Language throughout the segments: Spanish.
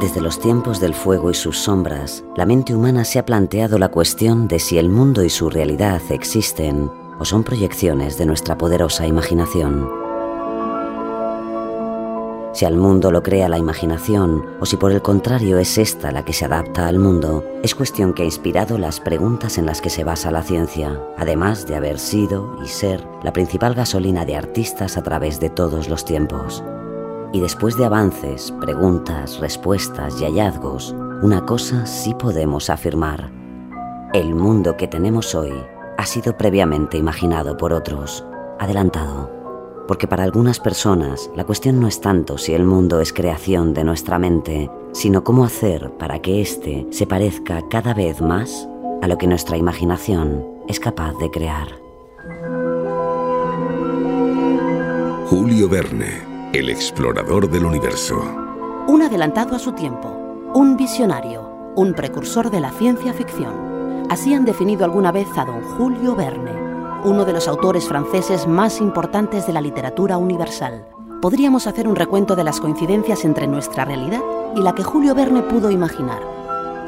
Desde los tiempos del fuego y sus sombras, la mente humana se ha planteado la cuestión de si el mundo y su realidad existen o son proyecciones de nuestra poderosa imaginación. Si al mundo lo crea la imaginación o si por el contrario es esta la que se adapta al mundo, es cuestión que ha inspirado las preguntas en las que se basa la ciencia, además de haber sido y ser la principal gasolina de artistas a través de todos los tiempos. Y después de avances, preguntas, respuestas y hallazgos, una cosa sí podemos afirmar. El mundo que tenemos hoy ha sido previamente imaginado por otros, adelantado. Porque para algunas personas la cuestión no es tanto si el mundo es creación de nuestra mente, sino cómo hacer para que éste se parezca cada vez más a lo que nuestra imaginación es capaz de crear. Julio Verne, el explorador del universo. Un adelantado a su tiempo, un visionario, un precursor de la ciencia ficción. Así han definido alguna vez a don Julio Verne, uno de los autores franceses más importantes de la literatura universal. Podríamos hacer un recuento de las coincidencias entre nuestra realidad y la que Julio Verne pudo imaginar.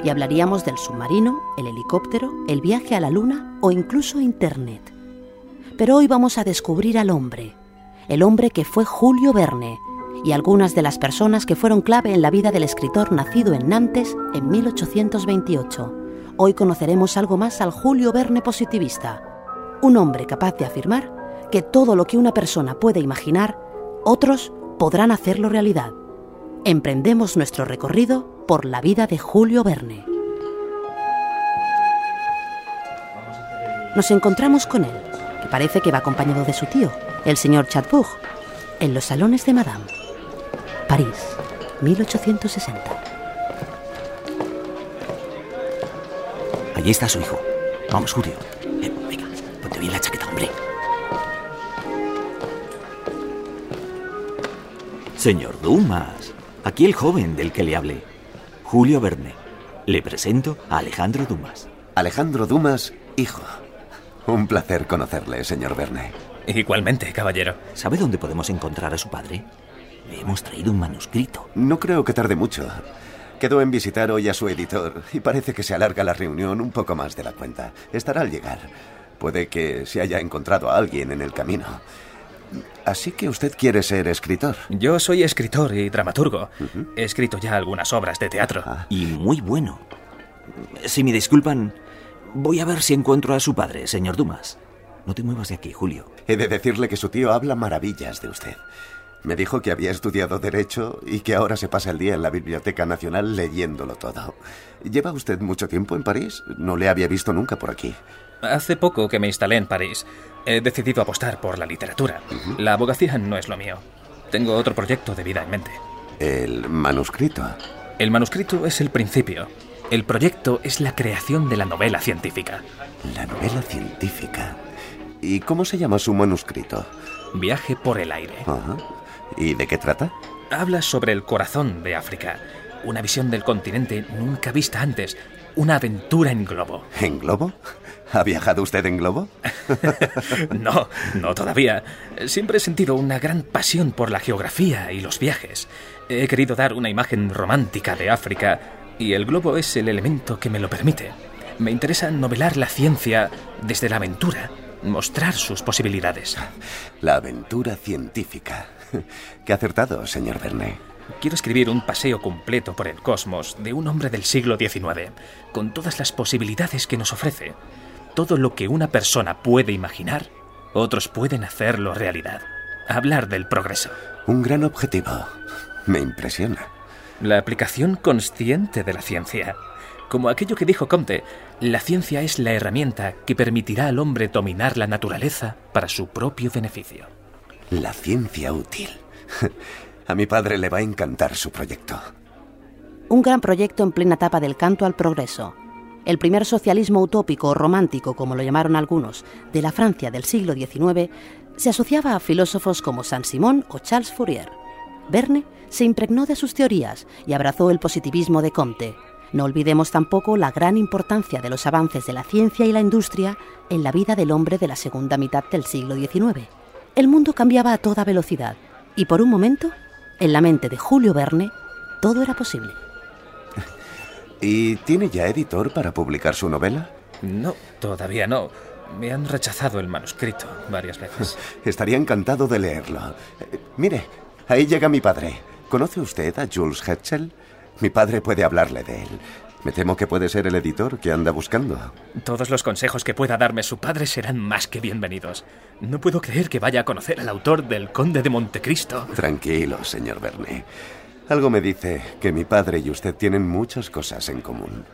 Y hablaríamos del submarino, el helicóptero, el viaje a la luna o incluso Internet. Pero hoy vamos a descubrir al hombre, el hombre que fue Julio Verne y algunas de las personas que fueron clave en la vida del escritor nacido en Nantes en 1828. Hoy conoceremos algo más al Julio Verne positivista, un hombre capaz de afirmar que todo lo que una persona puede imaginar, otros podrán hacerlo realidad. Emprendemos nuestro recorrido por la vida de Julio Verne. Nos encontramos con él, que parece que va acompañado de su tío, el señor Chatbourg, en los salones de Madame. París, 1860. Allí está su hijo. Vamos, Julio. Eh, venga, ponte bien la chaqueta, hombre. Señor Dumas, aquí el joven del que le hablé. Julio Verne. Le presento a Alejandro Dumas. Alejandro Dumas, hijo. Un placer conocerle, señor Verne. Igualmente, caballero. ¿Sabe dónde podemos encontrar a su padre? Le hemos traído un manuscrito. No creo que tarde mucho. Quedó en visitar hoy a su editor y parece que se alarga la reunión un poco más de la cuenta. Estará al llegar. Puede que se haya encontrado a alguien en el camino. Así que usted quiere ser escritor. Yo soy escritor y dramaturgo. He escrito ya algunas obras de teatro. Y muy bueno. Si me disculpan, voy a ver si encuentro a su padre, señor Dumas. No te muevas de aquí, Julio. He de decirle que su tío habla maravillas de usted. Me dijo que había estudiado Derecho y que ahora se pasa el día en la Biblioteca Nacional leyéndolo todo. ¿Lleva usted mucho tiempo en París? No le había visto nunca por aquí. Hace poco que me instalé en París. He decidido apostar por la literatura. La abogacía no es lo mío. Tengo otro proyecto de vida en mente. ¿El manuscrito? El manuscrito es el principio. El proyecto es la creación de la novela científica. La novela científica. ¿Y cómo se llama su manuscrito? Viaje por el aire. Ajá. ¿Y de qué trata? Habla sobre el corazón de África. Una visión del continente nunca vista antes. Una aventura en globo. ¿En globo? ¿Ha viajado usted en globo? no, no todavía. Siempre he sentido una gran pasión por la geografía y los viajes. He querido dar una imagen romántica de África y el globo es el elemento que me lo permite. Me interesa novelar la ciencia desde la aventura, mostrar sus posibilidades. La aventura científica. Qué acertado, señor Verne. Quiero escribir un paseo completo por el cosmos de un hombre del siglo XIX, con todas las posibilidades que nos ofrece. Todo lo que una persona puede imaginar, otros pueden hacerlo realidad. Hablar del progreso. Un gran objetivo. Me impresiona. la aplicación consciente de la ciencia. Como aquello que dijo Comte, la ciencia es la herramienta que permitirá al hombre dominar la naturaleza para su propio beneficio. La ciencia útil. A mi padre le va a encantar su proyecto. Un gran proyecto en plena etapa del canto al progreso. El primer socialismo utópico o romántico, como lo llamaron algunos, de la Francia del siglo XIX, se asociaba a filósofos como Saint-Simon o Charles Fourier. Verne se impregnó de sus teorías y abrazó el positivismo de Comte. No olvidemos tampoco la gran importancia de los avances de la ciencia y la industria en la vida del hombre de la segunda mitad del siglo XIX. El mundo cambiaba a toda velocidad y por un momento, en la mente de Julio Verne, todo era posible. ¿Y tiene ya editor para publicar su novela? No, todavía no. Me han rechazado el manuscrito varias veces. Estaría encantado de leerlo. Eh, mire, ahí llega mi padre. ¿Conoce usted a Jules Hetzel? Mi padre puede hablarle de él. Me temo que puede ser el editor que anda buscando. Todos los consejos que pueda darme su padre serán más que bienvenidos. No puedo creer que vaya a conocer al autor del Conde de Montecristo. Tranquilo, señor Verne. Algo me dice que mi padre y usted tienen muchas cosas en común.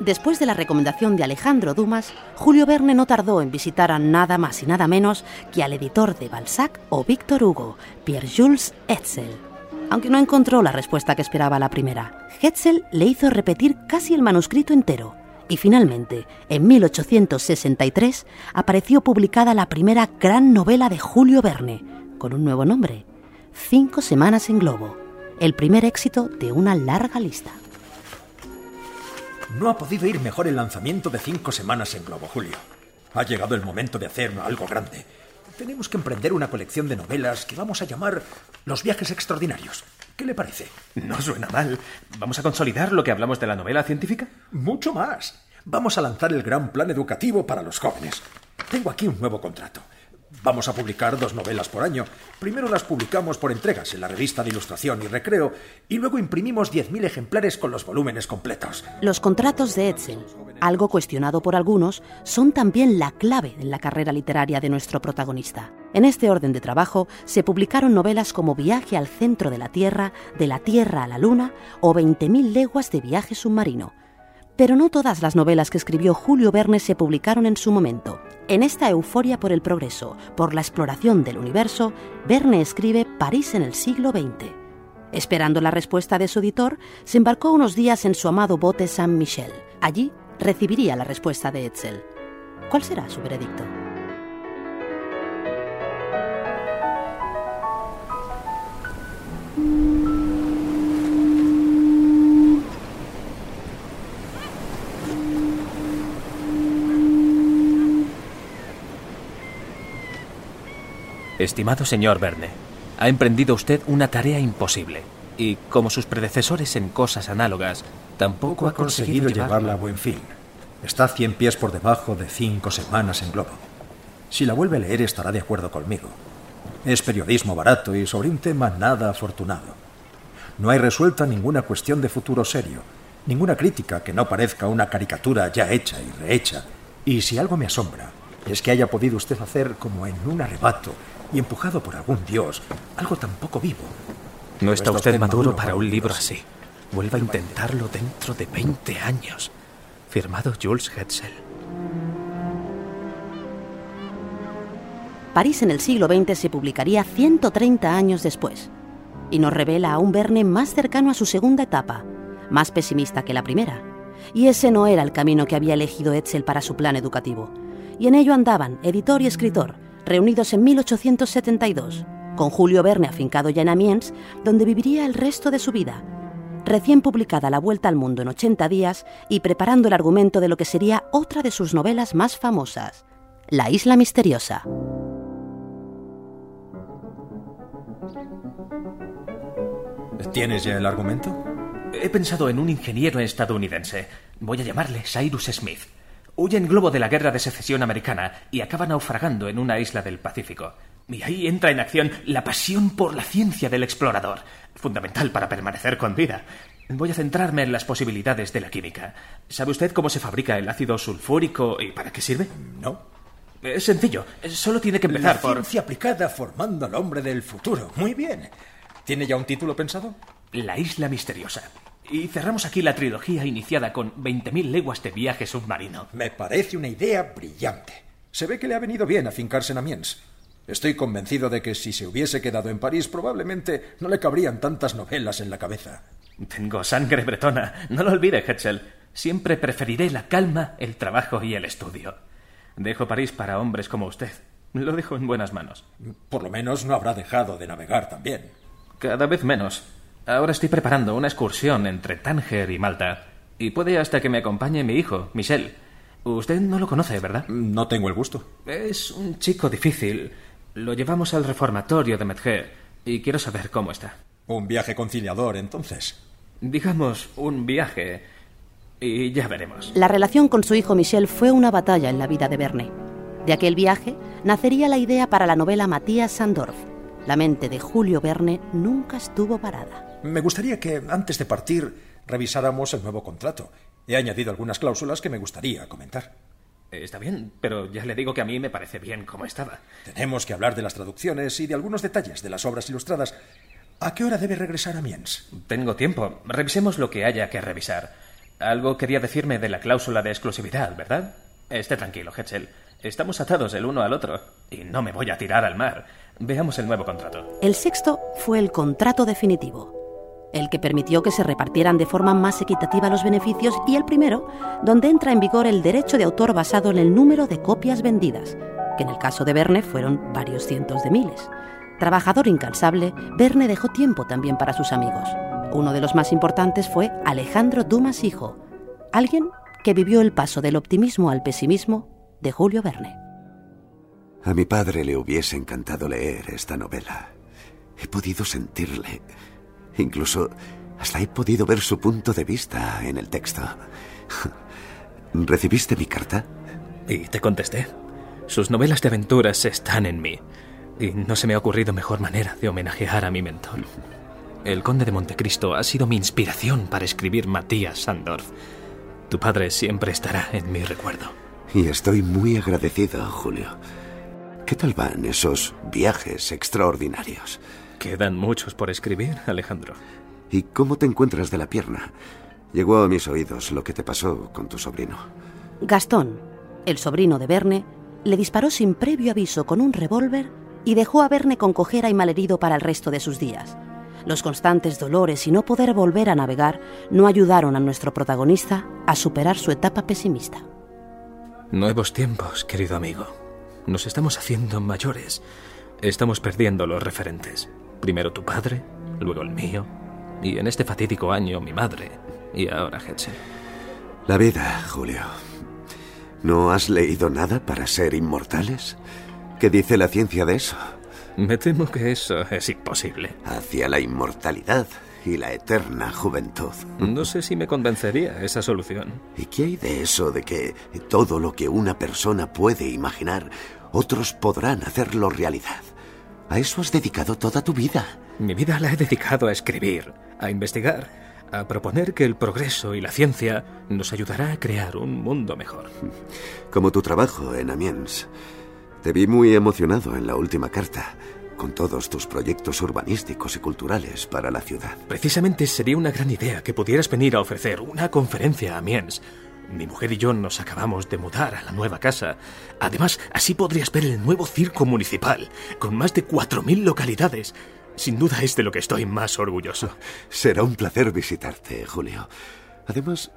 Después de la recomendación de Alejandro Dumas, Julio Verne no tardó en visitar a nada más y nada menos que al editor de Balzac o Víctor Hugo, Pierre-Jules Hetzel. Aunque no encontró la respuesta que esperaba la primera, Hetzel le hizo repetir casi el manuscrito entero. Y finalmente, en 1863, apareció publicada la primera gran novela de Julio Verne, con un nuevo nombre, Cinco semanas en globo, el primer éxito de una larga lista. No ha podido ir mejor el lanzamiento de Cinco semanas en globo, Julio. Ha llegado el momento de hacer algo grande. Tenemos que emprender una colección de novelas que vamos a llamar Los viajes extraordinarios. ¿Qué le parece? No suena mal. ¿Vamos a consolidar lo que hablamos de la novela científica? Mucho más. Vamos a lanzar el gran plan educativo para los jóvenes. Tengo aquí un nuevo contrato. Vamos a publicar dos novelas por año. Primero las publicamos por entregas en la revista de Ilustración y Recreo y luego imprimimos 10.000 ejemplares con los volúmenes completos. Los contratos de Edsel, algo cuestionado por algunos, son también la clave en la carrera literaria de nuestro protagonista. En este orden de trabajo se publicaron novelas como Viaje al centro de la Tierra, De la Tierra a la Luna o 20.000 leguas de viaje submarino, pero no todas las novelas que escribió Julio Verne se publicaron en su momento. En esta euforia por el progreso, por la exploración del universo, Verne escribe París en el siglo XX. Esperando la respuesta de su editor, se embarcó unos días en su amado bote Saint-Michel. Allí recibiría la respuesta de Etzel. ¿Cuál será su veredicto? Estimado señor Verne, ha emprendido usted una tarea imposible y, como sus predecesores en cosas análogas, tampoco ha conseguido, llevarla a buen fin. Está cien pies por debajo de cinco semanas en globo. Si la vuelve a leer estará de acuerdo conmigo. Es periodismo barato y sobre un tema nada afortunado. No hay resuelta ninguna cuestión de futuro serio, ninguna crítica que no parezca una caricatura ya hecha y rehecha. Y si algo me asombra, es que haya podido usted hacer como en un arrebato y empujado por algún dios, algo tan poco vivo. No está usted maduro para un libro así. Vuelva a intentarlo dentro de 20 años. Firmado Jules Hetzel. París en el siglo XX se publicaría 130 años después y nos revela a un Verne más cercano a su segunda etapa, más pesimista que la primera. Y ese no era el camino que había elegido Hetzel para su plan educativo. Y en ello andaban editor y escritor, reunidos en 1872, con Julio Verne afincado ya en Amiens, donde viviría el resto de su vida, recién publicada La Vuelta al Mundo en 80 días y preparando el argumento de lo que sería otra de sus novelas más famosas, La Isla Misteriosa. ¿Tienes ya el argumento? He pensado en un ingeniero estadounidense. Voy a llamarle Cyrus Smith. Huye en globo de la guerra de secesión americana y acaba naufragando en una isla del Pacífico. Y ahí entra en acción la pasión por la ciencia del explorador, fundamental para permanecer con vida. Voy a centrarme en las posibilidades de la química. ¿Sabe usted cómo se fabrica el ácido sulfúrico y para qué sirve? No. Es sencillo. Solo tiene que empezar la ciencia aplicada formando al hombre del futuro. Muy bien. ¿Tiene ya un título pensado? La isla misteriosa. Y cerramos aquí la trilogía iniciada con 20.000 leguas de viaje submarino. Me parece una idea brillante. Se ve que le ha venido bien afincarse en Amiens. Estoy convencido de que si se hubiese quedado en París probablemente no le cabrían tantas novelas en la cabeza. Tengo sangre bretona. No lo olvide, Hetzel. Siempre preferiré la calma, el trabajo y el estudio. Dejo París para hombres como usted. Lo dejo en buenas manos. Por lo menos no habrá dejado de navegar también. Cada vez menos. Ahora estoy preparando una excursión entre Tánger y Malta. Y puede hasta que me acompañe mi hijo, Michel. Usted no lo conoce, ¿verdad? No tengo el gusto. Es un chico difícil. Lo llevamos al reformatorio de Medger y quiero saber cómo está. Un viaje conciliador, entonces. Digamos, un viaje. Y ya veremos. La relación con su hijo Michel fue una batalla en la vida de Verne. De aquel viaje nacería la idea para la novela Matías Sandorf. La mente de Julio Verne nunca estuvo parada. Me gustaría que, antes de partir, revisáramos el nuevo contrato. He añadido algunas cláusulas que me gustaría comentar. Está bien, pero ya le digo que a mí me parece bien como estaba. Tenemos que hablar de las traducciones y de algunos detalles de las obras ilustradas. ¿A qué hora debe regresar a Miens? Tengo tiempo. Revisemos lo que haya que revisar. Algo quería decirme de la cláusula de exclusividad, ¿verdad? Esté tranquilo, Hetzel. Estamos atados el uno al otro. Y no me voy a tirar al mar. Veamos el nuevo contrato. El sexto fue el contrato definitivo el que permitió que se repartieran de forma más equitativa los beneficios, y el primero, donde entra en vigor el derecho de autor basado en el número de copias vendidas, que en el caso de Verne fueron varios cientos de miles. Trabajador incansable, Verne dejó tiempo también para sus amigos. Uno de los más importantes fue Alejandro Dumas Hijo, alguien que vivió el paso del optimismo al pesimismo de Julio Verne. A mi padre le hubiese encantado leer esta novela. He podido sentirle Incluso hasta he podido ver su punto de vista en el texto. ¿Recibiste mi carta? Y te contesté. Sus novelas de aventuras están en mí. Y no se me ha ocurrido mejor manera de homenajear a mi mentor. El conde de Montecristo ha sido mi inspiración para escribir Matías Sandorf. Tu padre siempre estará en mi recuerdo. Y estoy muy agradecido, Julio. ¿Qué tal van esos viajes extraordinarios? Quedan muchos por escribir, Alejandro. ¿Y cómo te encuentras de la pierna? Llegó a mis oídos lo que te pasó con tu sobrino. Gastón, el sobrino de Verne, le disparó sin previo aviso con un revólver y dejó a Verne con cojera y malherido para el resto de sus días. Los constantes dolores y no poder volver a navegar no ayudaron a nuestro protagonista a superar su etapa pesimista. Nuevos tiempos, querido amigo. Nos estamos haciendo mayores. Estamos perdiendo los referentes. Primero tu padre, luego el mío, y en este fatídico año mi madre, y ahora Hetzel. La vida, Julio. ¿No has leído nada para ser inmortales? ¿Qué dice la ciencia de eso? Me temo que eso es imposible. Hacia la inmortalidad y la eterna juventud. No sé si me convencería esa solución. ¿Y qué hay de eso de que todo lo que una persona puede imaginar, otros podrán hacerlo realidad? A eso has dedicado toda tu vida. Mi vida la he dedicado a escribir, a investigar, a proponer que el progreso y la ciencia nos ayudará a crear un mundo mejor. Como tu trabajo en Amiens. Te vi muy emocionado en la última carta, con todos tus proyectos urbanísticos y culturales para la ciudad. Precisamente sería una gran idea que pudieras venir a ofrecer una conferencia a Amiens mi mujer y yo nos acabamos de mudar a la nueva casa. Además, así podrías ver el nuevo circo municipal, con más de 4.000 localidades. Sin duda es de lo que estoy más orgulloso. Será un placer visitarte, Julio. Además,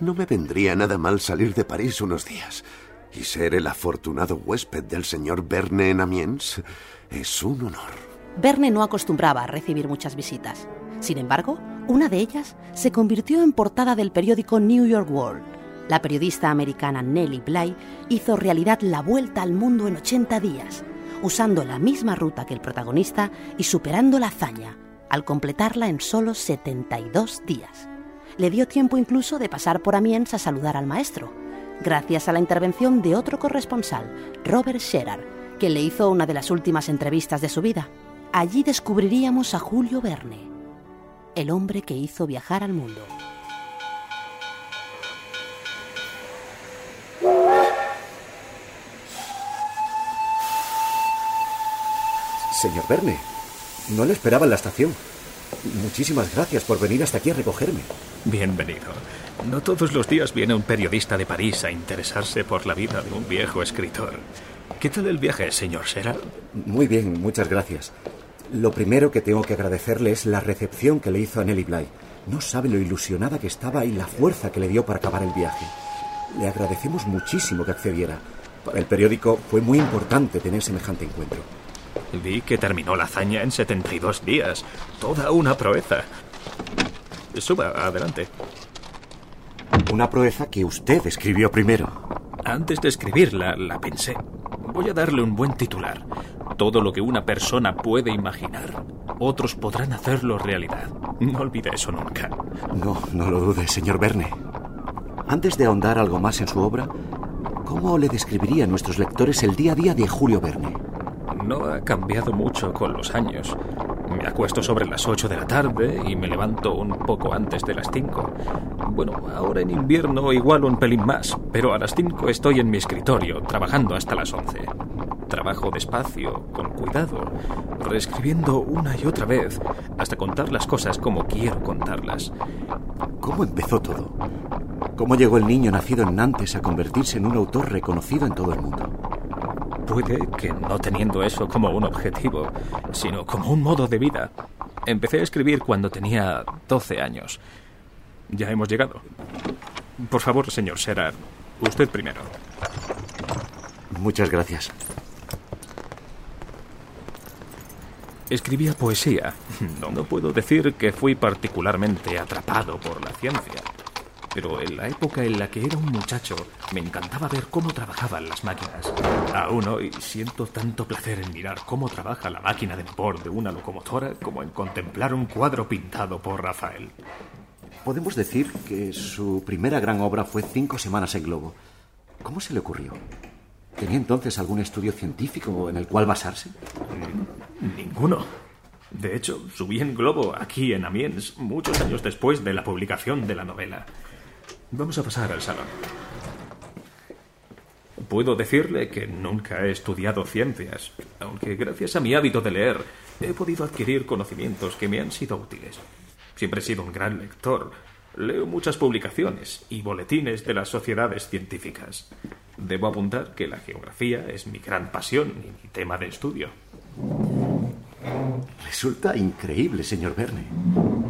no me vendría nada mal salir de París unos días. Y ser el afortunado huésped del señor Verne en Amiens es un honor. Verne no acostumbraba a recibir muchas visitas. Sin embargo, una de ellas se convirtió en portada del periódico New York World la periodista americana Nellie Bly hizo realidad la vuelta al mundo en 80 días, usando la misma ruta que el protagonista y superando la hazaña, al completarla en solo 72 días. Le dio tiempo incluso de pasar por Amiens a saludar al maestro, gracias a la intervención de otro corresponsal, Robert Sherard, que le hizo una de las últimas entrevistas de su vida. Allí descubriríamos a Julio Verne, el hombre que hizo viajar al mundo. Señor Verne, no le esperaba en la estación. Muchísimas gracias por venir hasta aquí a recogerme. Bienvenido. No todos los días viene un periodista de París a interesarse por la vida de un viejo escritor. ¿Qué tal el viaje, señor Sera? Muy bien, muchas gracias. Lo primero que tengo que agradecerle es la recepción que le hizo a Nelly Bly. No sabe lo ilusionada que estaba y la fuerza que le dio para acabar el viaje. Le agradecemos muchísimo que accediera. Para el periódico fue muy importante tener semejante encuentro. Vi que terminó la hazaña en 72 días. Toda una proeza. Suba, adelante. Una proeza que usted escribió primero. Antes de escribirla, la pensé. Voy a darle un buen titular. Todo lo que una persona puede imaginar, otros podrán hacerlo realidad. No olvide eso nunca. No, no lo dude, señor Verne. Antes de ahondar algo más en su obra, ¿cómo le describiría a nuestros lectores el día a día de Julio Verne? No ha cambiado mucho con los años. Me acuesto sobre las 8 de la tarde y me levanto un poco antes de las 5. Bueno, ahora en invierno igual un pelín más, pero a las 5 estoy en mi escritorio, trabajando hasta las 11. Trabajo despacio, con cuidado, reescribiendo una y otra vez, hasta contar las cosas como quiero contarlas. ¿Cómo empezó todo? ¿Cómo llegó el niño nacido en Nantes a convertirse en un autor reconocido en todo el mundo? Puede que no teniendo eso como un objetivo, sino como un modo de vida. Empecé a escribir cuando tenía 12 años. Ya hemos llegado. Por favor, señor Serard, usted primero. Muchas gracias. Escribía poesía. No, no puedo decir que fui particularmente atrapado por la ciencia. Pero en la época en la que era un muchacho, me encantaba ver cómo trabajaban las máquinas. Aún hoy siento tanto placer en mirar cómo trabaja la máquina de vapor de una locomotora como en contemplar un cuadro pintado por Rafael. Podemos decir que su primera gran obra fue Cinco Semanas en Globo. ¿Cómo se le ocurrió? ¿Tenía entonces algún estudio científico en el cual basarse? Ninguno. De hecho, subí en globo aquí en Amiens muchos años después de la publicación de la novela. Vamos a pasar al salón. Puedo decirle que nunca he estudiado ciencias, aunque gracias a mi hábito de leer he podido adquirir conocimientos que me han sido útiles. Siempre he sido un gran lector. Leo muchas publicaciones y boletines de las sociedades científicas. Debo apuntar que la geografía es mi gran pasión y mi tema de estudio. Resulta increíble, señor Verne.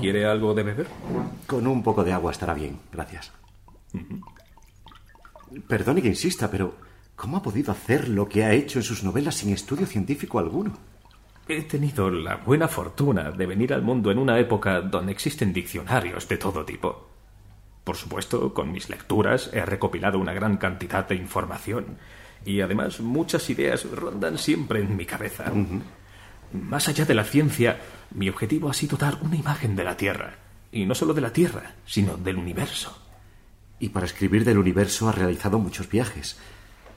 ¿Quiere algo de beber? Con un poco de agua estará bien, gracias. Perdone que insista, pero ¿cómo ha podido hacer lo que ha hecho en sus novelas sin estudio científico alguno? He tenido la buena fortuna de venir al mundo en una época donde existen diccionarios de todo tipo. Por supuesto, con mis lecturas he recopilado una gran cantidad de información y además muchas ideas rondan siempre en mi cabeza. Más allá de la ciencia, mi objetivo ha sido dar una imagen de la Tierra, y no solo de la Tierra, sino del universo. Y para escribir del universo ha realizado muchos viajes.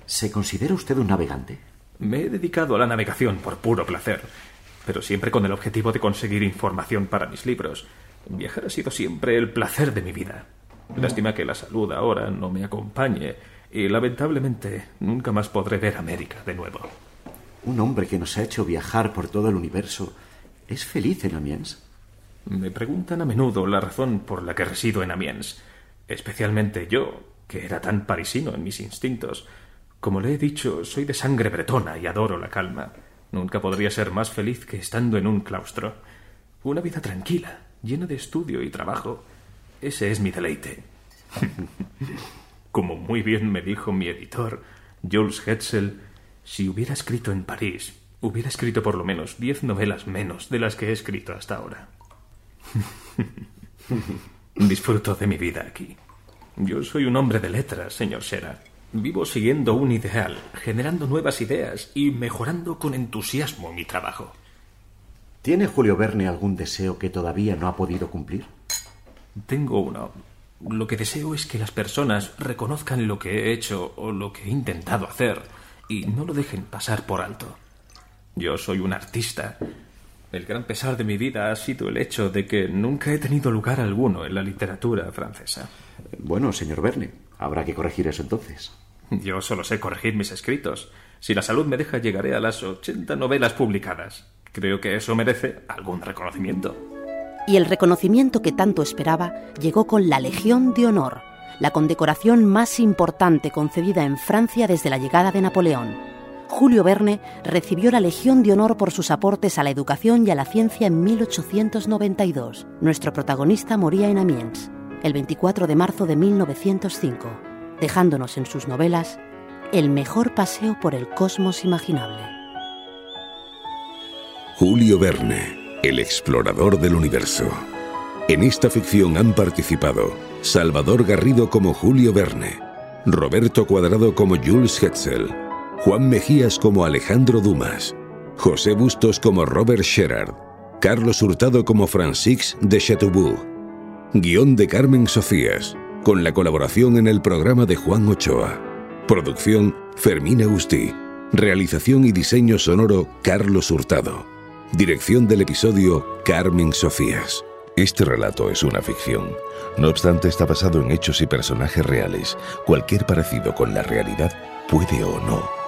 ¿Se considera usted un navegante? Me he dedicado a la navegación por puro placer, pero siempre con el objetivo de conseguir información para mis libros. Viajar ha sido siempre el placer de mi vida. Lástima que la salud ahora no me acompañe y lamentablemente nunca más podré ver América de nuevo. Un hombre que nos ha hecho viajar por todo el universo es feliz en Amiens. Me preguntan a menudo la razón por la que resido en Amiens, especialmente yo, que era tan parisino en mis instintos. Como le he dicho, soy de sangre bretona y adoro la calma. Nunca podría ser más feliz que estando en un claustro. Una vida tranquila, llena de estudio y trabajo. Ese es mi deleite. Como muy bien me dijo mi editor, Jules Hetzel, si hubiera escrito en París, hubiera escrito por lo menos diez novelas menos de las que he escrito hasta ahora. Disfruto de mi vida aquí. Yo soy un hombre de letras, señor Sera. Vivo siguiendo un ideal, generando nuevas ideas y mejorando con entusiasmo mi trabajo. ¿Tiene Julio Verne algún deseo que todavía no ha podido cumplir? Tengo uno. Lo que deseo es que las personas reconozcan lo que he hecho o lo que he intentado hacer y no lo dejen pasar por alto. Yo soy un artista. El gran pesar de mi vida ha sido el hecho de que nunca he tenido lugar alguno en la literatura francesa. Bueno, señor Verne, habrá que corregir eso entonces. Yo solo sé corregir mis escritos. Si la salud me deja, llegaré a las 80 novelas publicadas. Creo que eso merece algún reconocimiento. y el reconocimiento que tanto esperaba llegó con la Legión de Honor, la condecoración más importante concedida en Francia desde la llegada de Napoleón. Julio Verne recibió la Legión de Honor por sus aportes a la educación y a la ciencia en 1892. Nuestro protagonista moría en Amiens, el 24 de marzo de 1905, dejándonos en sus novelas el mejor paseo por el cosmos imaginable. Julio Verne el explorador del universo. En esta ficción han participado Salvador Garrido como Julio Verne, Roberto Cuadrado como Jules Hetzel, Juan Mejías como Alejandro Dumas, José Bustos como Robert Sherard, Carlos Hurtado como Francis de Chateaubourg, guion de Carmen Sofías, con la colaboración en el programa de Juan Ochoa, producción Fermín Agustí, realización y diseño sonoro Carlos Hurtado. Dirección del episodio Carmen Sofías. Este relato es una ficción. No obstante, está basado en hechos y personajes reales. Cualquier parecido con la realidad puede o no